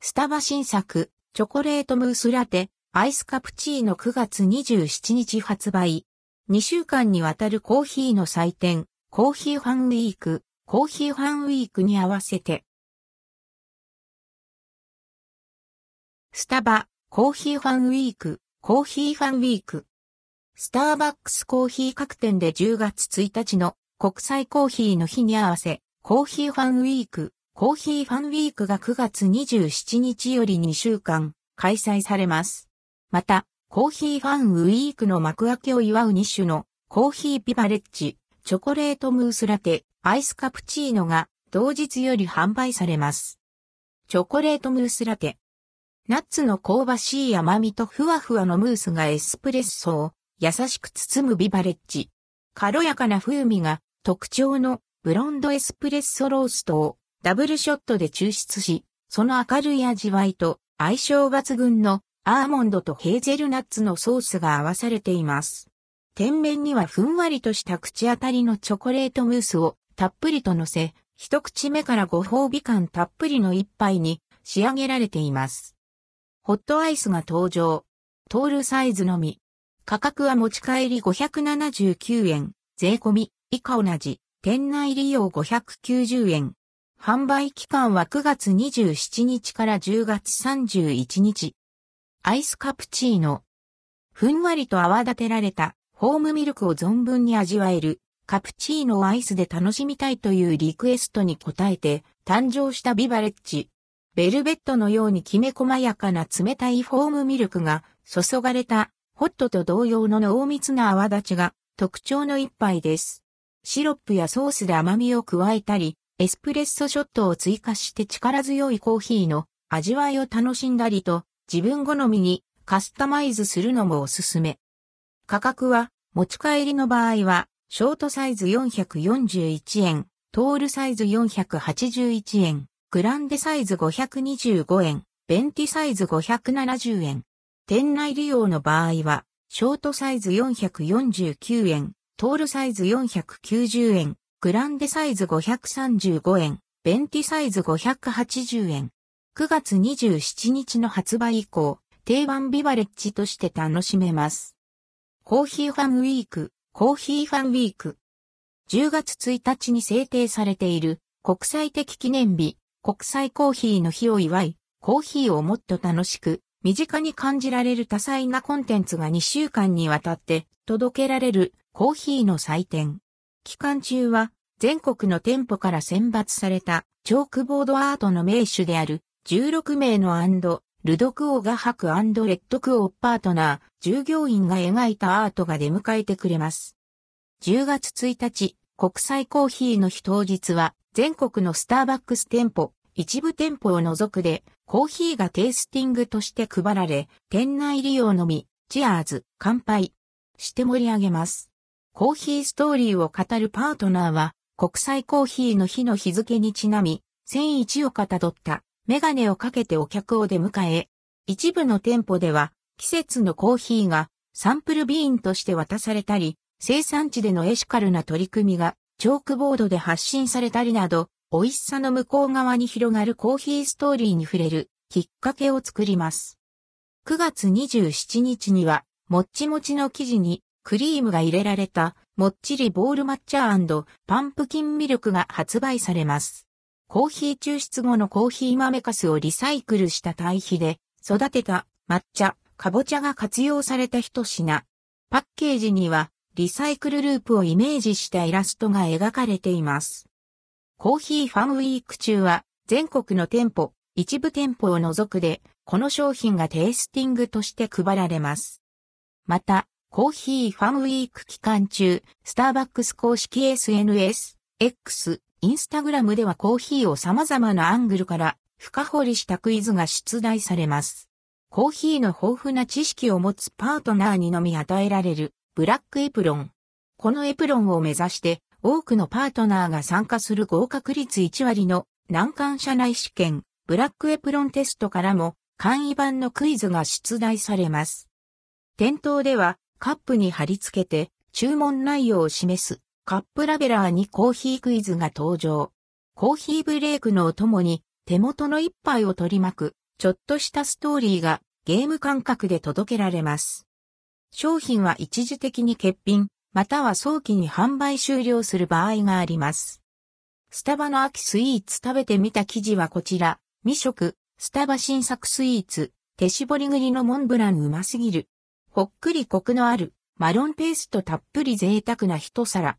スタバ新作、チョコレートムースラテ、アイスカプチーノ9月27日発売。2週間にわたるコーヒーの祭典、コーヒーファンウィーク、コーヒーファンウィークに合わせて。スタバ、コーヒーファンウィーク、コーヒーファンウィーク。スターバックスコーヒー各店で10月1日の国際コーヒーの日に合わせ、コーヒーファンウィーク、コーヒーファンウィークが9月27日より2週間開催されます。また、コーヒーファンウィークの幕開けを祝う2種のコーヒービバレッジ、チョコレートムースラテ、アイスカプチーノが同日より販売されます。チョコレートムースラテ。ナッツの香ばしい甘みとふわふわのムースがエスプレッソを優しく包むビバレッジ。軽やかな風味が特徴のブロンドエスプレッソローストをダブルショットで抽出し、その明るい味わいと相性抜群のアーモンドとヘーゼルナッツのソースが合わされています。天面にはふんわりとした口当たりのチョコレートムースをたっぷりと乗せ、一口目からご褒美感たっぷりの一杯に仕上げられています。ホットアイスが登場。トールサイズのみ。価格は持ち帰り579円。税込み、以下同じ。店内利用590円。販売期間は9月27日から10月31日。アイスカプチーノ。ふんわりと泡立てられたホームミルクを存分に味わえるカプチーノをアイスで楽しみたいというリクエストに応えて誕生したビバレッジ。ベルベットのようにきめ細やかな冷たいフォームミルクが注がれたホットと同様の濃密な泡立ちが特徴の一杯です。シロップやソースで甘みを加えたり、エスプレッソショットを追加して力強いコーヒーの味わいを楽しんだりと、自分好みにカスタマイズするのもおすすめ。価格は、持ち帰りの場合は、ショートサイズ441円、トールサイズ481円、グランデサイズ525円、ベンティサイズ570円。店内利用の場合は、ショートサイズ449円、トールサイズ490円、グランデサイズ535円、ベンティサイズ580円。9月27日の発売以降、定番ビバレッジとして楽しめます。コーヒーファンウィーク、コーヒーファンウィーク。10月1日に制定されている国際的記念日、国際コーヒーの日を祝い、コーヒーをもっと楽しく、身近に感じられる多彩なコンテンツが2週間にわたって届けられるコーヒーの祭典。期間中は全国の店舗から選抜されたチョークボードアートの名手である16名のアンドルドクオー画伯レッドクオパートナー、従業員が描いたアートが出迎えてくれます。10月1日、国際コーヒーの日当日は全国のスターバックス店舗、一部店舗を除くでコーヒーがテイスティングとして配られ、店内利用のみ、チアーズ、乾杯して盛り上げます。コーヒーストーリーを語るパートナーは、国際コーヒーの日の日付にちなみ、1001をかたどったメガネをかけてお客を出迎え、一部の店舗では季節のコーヒーがサンプルビーンとして渡されたり、生産地でのエシカルな取り組みがチョークボードで発信されたりなど、美味しさの向こう側に広がるコーヒーストーリーに触れるきっかけを作ります。9月27日には、もっちもちの生地にクリームが入れられたもっちりボール抹茶パンプキンミルクが発売されます。コーヒー抽出後のコーヒー豆かすをリサイクルした堆肥で育てた抹茶、かぼちゃが活用された一品。パッケージにはリサイクルループをイメージしたイラストが描かれています。コーヒーファンウィーク中は全国の店舗、一部店舗を除くでこの商品がテイスティングとして配られます。また、コーヒーファンウィーク期間中、スターバックス公式 SNS、X、インスタグラムではコーヒーを様々なアングルから深掘りしたクイズが出題されます。コーヒーの豊富な知識を持つパートナーにのみ与えられるブラックエプロン。このエプロンを目指して多くのパートナーが参加する合格率1割の難関社内試験、ブラックエプロンテストからも簡易版のクイズが出題されます。店頭ではカップに貼り付けて注文内容を示すカップラベラーにコーヒークイズが登場。コーヒーブレイクのお供に手元の一杯を取り巻くちょっとしたストーリーがゲーム感覚で届けられます。商品は一時的に欠品、または早期に販売終了する場合があります。スタバの秋スイーツ食べてみた生地はこちら。未食、スタバ新作スイーツ、手絞り栗のモンブランうますぎる。ほっくりコクのある、マロンペーストたっぷり贅沢な一皿。